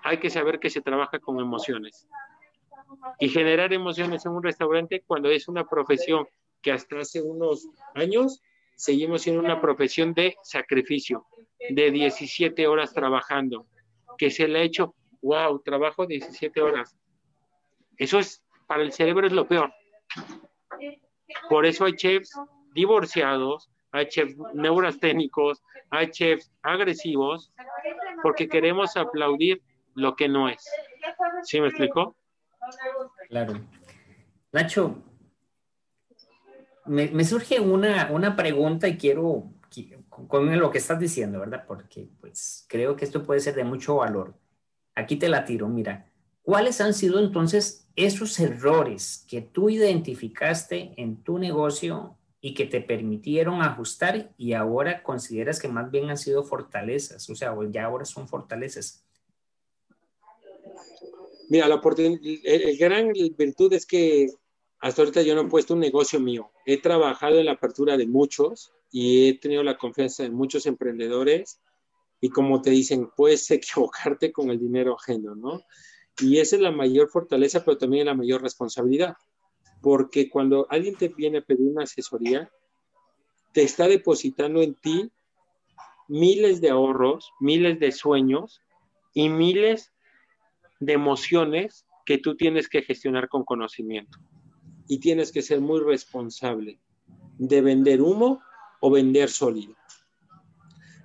Hay que saber que se trabaja con emociones. Y generar emociones en un restaurante cuando es una profesión que hasta hace unos años seguimos siendo una profesión de sacrificio, de 17 horas trabajando, que se le ha hecho, wow, trabajo 17 horas. Eso es, para el cerebro es lo peor. Por eso hay chefs divorciados, hay chefs neurasténicos, hay chefs agresivos, porque queremos aplaudir lo que no es. ¿Sí me explicó? Claro. Nacho, me, surge una, una, pregunta y quiero, con lo que estás diciendo, ¿verdad? Porque pues creo que esto puede ser de mucho valor. Aquí te la tiro, mira. ¿Cuáles han sido entonces esos errores que tú identificaste en tu negocio y que te permitieron ajustar y ahora consideras que más bien han sido fortalezas? O sea, ya ahora son fortalezas. Mira, la el gran virtud es que hasta ahorita yo no he puesto un negocio mío. He trabajado en la apertura de muchos y he tenido la confianza de muchos emprendedores y como te dicen, puedes equivocarte con el dinero ajeno, ¿no? Y esa es la mayor fortaleza, pero también la mayor responsabilidad, porque cuando alguien te viene a pedir una asesoría, te está depositando en ti miles de ahorros, miles de sueños y miles de emociones que tú tienes que gestionar con conocimiento y tienes que ser muy responsable de vender humo o vender sólido.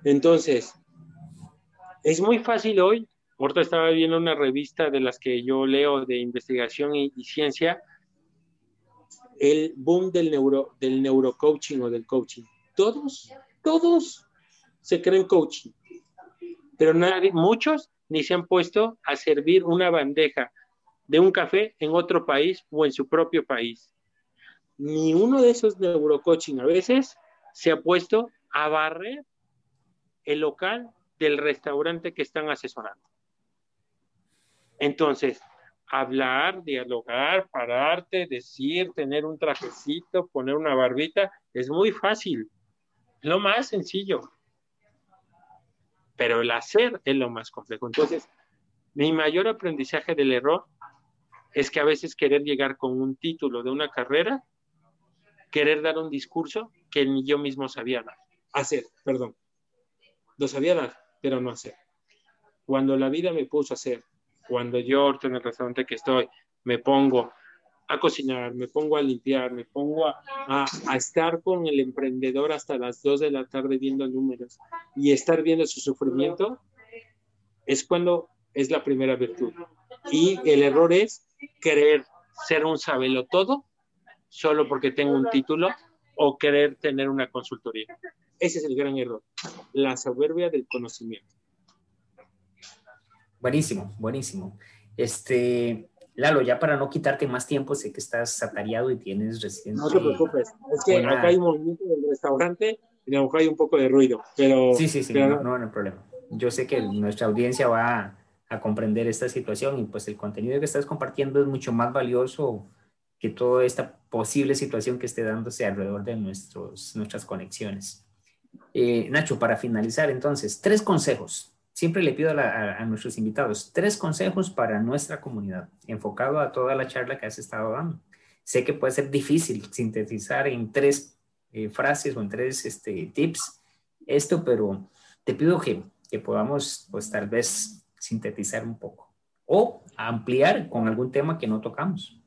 Entonces, es muy fácil hoy. Ahorita estaba viendo una revista de las que yo leo de investigación y, ciencia, el boom del, neuro, del neurocoaching o del coaching. Todos, todos se creen coaching, pero nadie, muchos ni se han puesto a servir una bandeja de un café en otro país o en su propio país. Ni uno de esos neurocoaching a veces se ha puesto a barrer el local del restaurante que están asesorando. Entonces, hablar, dialogar, pararte, decir, tener un trajecito, poner una barbita, es muy fácil, lo más sencillo. Pero el hacer es lo más complejo. Entonces, mi mayor aprendizaje del error es que a veces querer llegar con un título de una carrera, querer dar un discurso que ni yo mismo sabía dar. Hacer, perdón. Lo sabía dar, pero no hacer. Cuando la vida me puso a hacer, cuando yo en el restaurante que estoy, me pongo a cocinar, me pongo a limpiar, me pongo a, a, estar con el emprendedor hasta las 2 de la tarde viendo números y estar viendo su sufrimiento, es cuando es la primera virtud. Y el error es querer ser un sabelo todo solo porque tengo un título o querer tener una consultoría. Ese es el gran error, la soberbia del conocimiento. Buenísimo, buenísimo. Este, Lalo, ya para no quitarte más tiempo, sé que estás atareado y tienes recién. No te preocupes, es que acá hay un movimiento del restaurante y a lo mejor hay un poco de ruido, pero. Sí, sí, sí, no, no, no hay problema. Yo sé que nuestra audiencia va a comprender esta situación y pues el contenido que estás compartiendo es mucho más valioso que toda esta posible situación que esté dándose alrededor de nuestros, nuestras conexiones. Eh, Nacho, para finalizar entonces, tres consejos. Siempre le pido a, nuestros invitados tres consejos para nuestra comunidad, enfocado a toda la charla que has estado dando. Sé que puede ser difícil sintetizar en tres eh, frases o en tres este, tips esto, pero te pido que, que podamos, pues tal vez sintetizar un poco o ampliar con algún tema que no tocamos.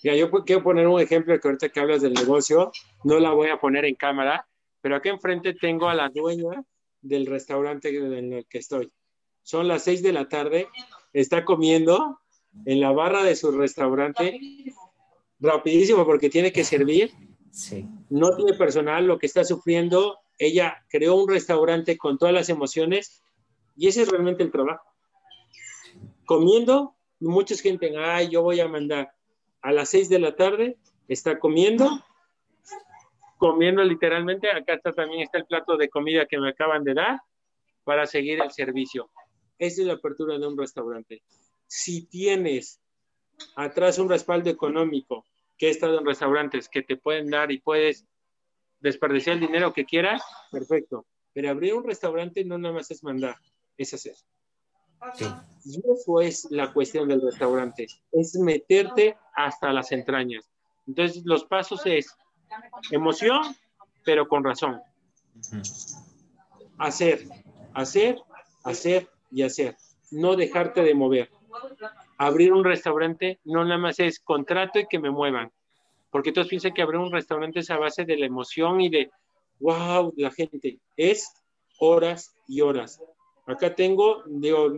Ya, yo quiero poner un ejemplo que ahorita que hablas del negocio, no la voy a poner en cámara, pero aquí enfrente tengo a la dueña del restaurante en el que estoy. Son las seis de la tarde, está comiendo en la barra de su restaurante, rapidísimo porque tiene que servir. Sí. No tiene personal, lo que está sufriendo. Ella creó un restaurante con todas las emociones y ese es realmente el trabajo. Comiendo, mucha gente, ay, yo voy a mandar a las 6 de la tarde, está comiendo, comiendo literalmente, acá está, también está el plato de comida que me acaban de dar para seguir el servicio. Esa es la apertura de un restaurante. Si tienes atrás un respaldo económico, que he estado en restaurantes que te pueden dar y puedes desperdiciar el dinero que quieras, perfecto. Pero abrir un restaurante no nada más es mandar, es hacer. Y eso es la cuestión del restaurante, es meterte hasta las entrañas. Entonces, los pasos es emoción, pero con razón. Hacer, hacer, hacer y hacer. No dejarte de mover. Abrir un restaurante no nada más es contrato y que me muevan. Porque todos piensan que abrir un restaurante es a base de la emoción y de, wow, la gente. Es horas y horas. Acá tengo, no,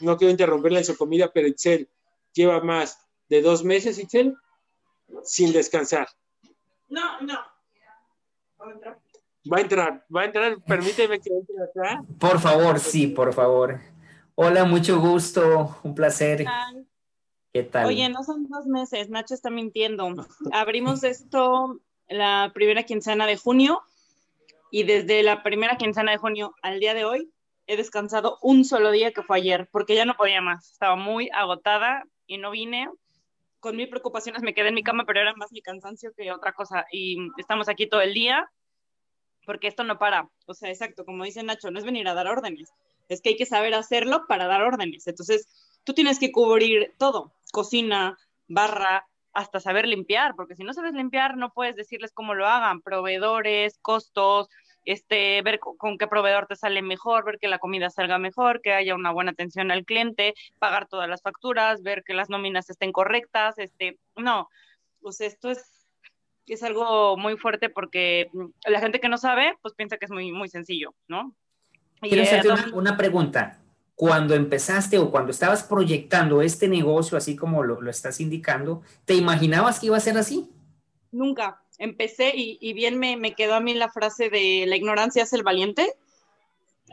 no quiero interrumpirla en su comida, pero Itzel lleva más de dos meses, Itzel, sin descansar. No, no. Va a entrar, va a entrar, permíteme que entre acá. Por favor, sí, por favor. Hola, mucho gusto, un placer. ¿Qué tal? Oye, no son dos meses, Nacho está mintiendo. Abrimos esto la primera quincena de junio y desde la primera quincena de junio al día de hoy he descansado un solo día que fue ayer, porque ya no podía más. Estaba muy agotada y no vine. Con mil preocupaciones me quedé en mi cama, pero era más mi cansancio que otra cosa. Y estamos aquí todo el día porque esto no para. O sea, exacto, como dice Nacho, no es venir a dar órdenes, es que hay que saber hacerlo para dar órdenes. Entonces, tú tienes que cubrir todo, cocina, barra, hasta saber limpiar, porque si no sabes limpiar, no puedes decirles cómo lo hagan, proveedores, costos, este, ver con, qué proveedor te sale mejor, ver que la comida salga mejor, que haya una buena atención al cliente, pagar todas las facturas, ver que las nóminas estén correctas, este, no, pues esto es es algo muy fuerte porque la gente que no sabe, pues piensa que es muy, muy sencillo, ¿no? Quiero hacerte una, pregunta. Cuando empezaste o cuando estabas proyectando este negocio, así como lo, lo, estás indicando, ¿te imaginabas que iba a ser así? Nunca. Empecé y, y bien me, me, quedó a mí la frase de la ignorancia es el valiente.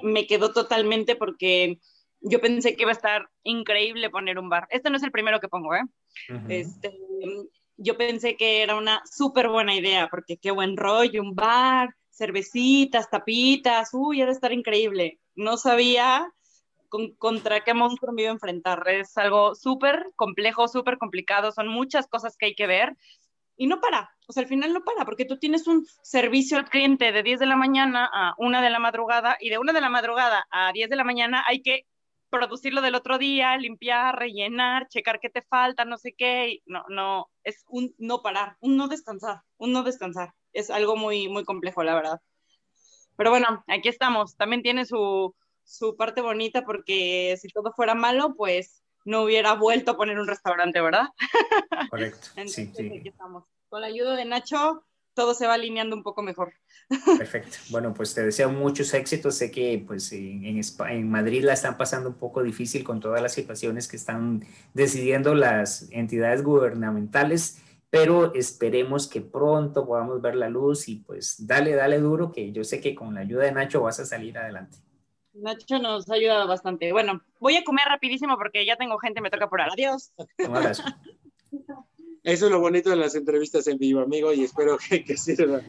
Me quedó totalmente porque yo pensé que iba a estar increíble poner un bar. Este no es el primero que pongo, ¿eh? este, yo pensé que era una súper buena idea, porque qué buen rollo, un bar, cervecitas, tapitas, uy, era estar increíble. No sabía contra qué monstruo me iba a enfrentar. Es algo súper complejo, súper complicado, son muchas cosas que hay que ver y no para, o sea, al final no para, porque tú tienes un servicio al cliente de 10 de la mañana a 1 de la madrugada y de 1 de la madrugada a 10 de la mañana hay que producirlo del otro día, limpiar, rellenar, checar qué te falta, no sé qué, no, no, es un no parar, un no descansar, un no descansar. Es algo muy, muy complejo, la verdad. Pero bueno, aquí estamos. También tiene su, su parte bonita porque si todo fuera malo, pues no hubiera vuelto a poner un restaurante, ¿verdad? Correcto. sí, sí. Aquí estamos. Con la ayuda de Nacho, todo se va alineando un poco mejor. Perfecto. Bueno, pues te deseo muchos éxitos. Sé que pues en, en, Madrid la están pasando un poco difícil con todas las situaciones que están decidiendo las entidades gubernamentales, pero esperemos que pronto podamos ver la luz y pues dale, dale duro, que yo sé que con la ayuda de Nacho vas a salir adelante. Nacho nos ha ayudado bastante. Bueno, voy a comer rapidísimo porque ya tengo gente, me toca por Adiós. Un abrazo. Eso es lo bonito de las entrevistas en vivo, amigo, y espero que, que sirva.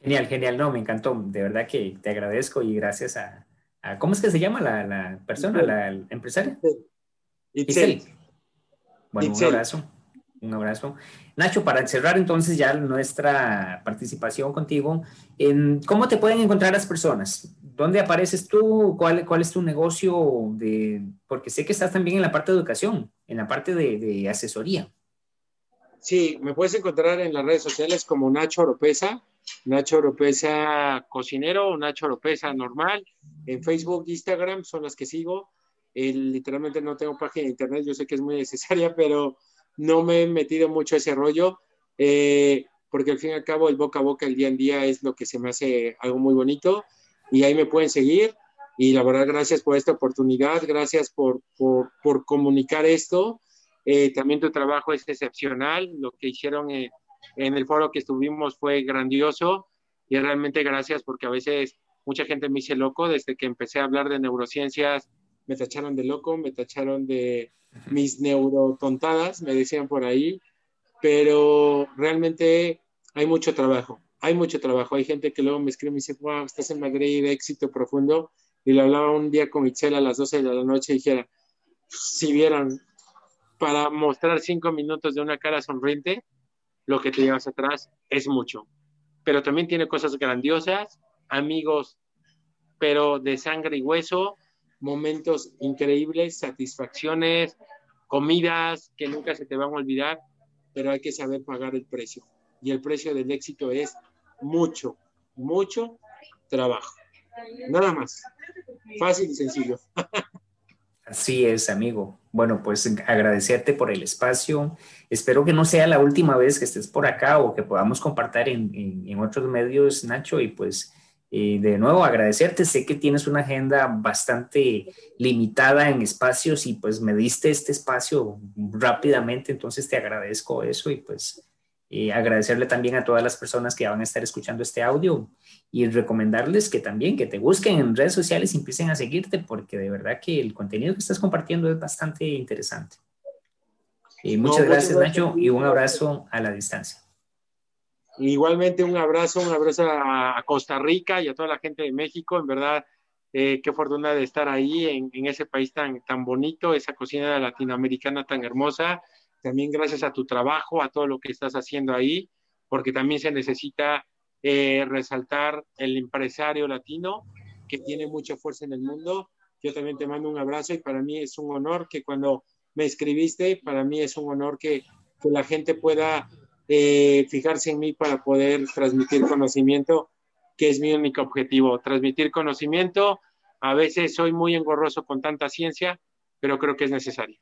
Genial, genial, no, me encantó. De verdad que te agradezco y gracias a, ¿cómo es que se llama la, la persona, la, empresaria? Itzel. Bueno, un abrazo, un abrazo. Nacho, para cerrar entonces ya nuestra participación contigo, ¿cómo te pueden encontrar las personas? ¿Dónde apareces tú? ¿Cuál, es tu negocio? Porque sé que estás también en la parte de educación, en la parte de, asesoría. Sí, me puedes encontrar en las redes sociales como Nacho Oropesa, Nacho Oropesa cocinero Nacho Oropesa normal. En Facebook, Instagram son las que sigo. literalmente no tengo página de internet, yo sé que es muy necesaria, pero no me he metido mucho a ese rollo, eh, porque al fin y al cabo el boca a boca, el día en día es lo que se me hace algo muy bonito y ahí me pueden seguir. Y la verdad, gracias por esta oportunidad, gracias por, por, por comunicar esto eh, también tu trabajo es excepcional, lo que hicieron en, en el foro que estuvimos fue grandioso y realmente gracias porque a veces mucha gente me dice loco desde que empecé a hablar de neurociencias, me tacharon de loco, me tacharon de mis neurotontadas, me decían por ahí, pero realmente hay mucho trabajo, hay mucho trabajo. Hay gente que luego me escribe y me dice, wow, estás en Madrid, éxito profundo. Y le hablaba un día con Michelle a las 12 de la noche y dijera, si vieran para mostrar cinco minutos de una cara sonriente, lo que te llevas atrás es mucho. Pero también tiene cosas grandiosas, amigos, pero de sangre y hueso, momentos increíbles, satisfacciones, comidas que nunca se te van a olvidar, pero hay que saber pagar el precio. Y el precio del éxito es mucho, mucho trabajo. Nada más. Fácil y sencillo. Así es, amigo. Bueno, pues agradecerte por el espacio. Espero que no sea la última vez que estés por acá o que podamos compartir en, otros medios, Nacho. Y pues eh, de nuevo agradecerte. Sé que tienes una agenda bastante limitada en espacios y pues me diste este espacio rápidamente. Entonces te agradezco eso y pues eh, agradecerle también a todas las personas que van a estar escuchando este audio y recomendarles que también que te busquen en redes sociales y empiecen a seguirte porque de verdad que el contenido que estás compartiendo es bastante interesante. Eh, muchas gracias Nacho y un abrazo a la distancia. Igualmente un abrazo, un abrazo a, Costa Rica y a toda la gente de México. En verdad, eh, qué fortuna de estar ahí en, en, ese país tan, tan bonito, esa cocina latinoamericana tan hermosa. También gracias a tu trabajo, a todo lo que estás haciendo ahí, porque también se necesita eh, resaltar el empresario latino que tiene mucha fuerza en el mundo. Yo también te mando un abrazo y para mí es un honor que cuando me escribiste, para mí es un honor que, la gente pueda eh, fijarse en mí para poder transmitir conocimiento, que es mi único objetivo, transmitir conocimiento. A veces soy muy engorroso con tanta ciencia, pero creo que es necesario.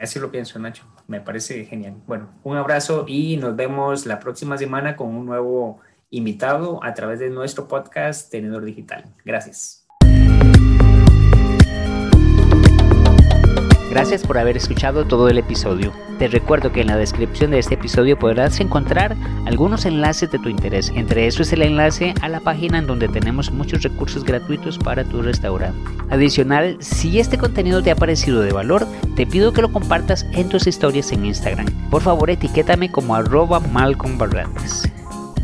Así lo pienso, Nacho. Me parece genial. Bueno, un abrazo y nos vemos la próxima semana con un nuevo invitado a través de nuestro podcast Tenedor Digital. Gracias. Gracias por haber escuchado todo el episodio. Te recuerdo que en la descripción de este episodio podrás encontrar algunos enlaces de tu interés. Entre eso es el enlace a la página en donde tenemos muchos recursos gratuitos para tu restaurante. Adicional, si este contenido te ha parecido de valor, te pido que lo compartas en tus historias en Instagram. Por favor, etiquétame como arroba Malcolm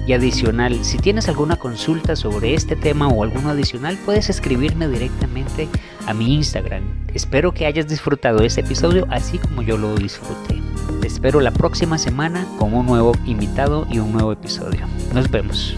y adicional, si tienes alguna consulta sobre este tema o alguno adicional, puedes escribirme directamente a mi Instagram. Espero que hayas disfrutado este episodio así como yo lo disfruté. Te espero la próxima semana con un nuevo invitado y un nuevo episodio. Nos vemos.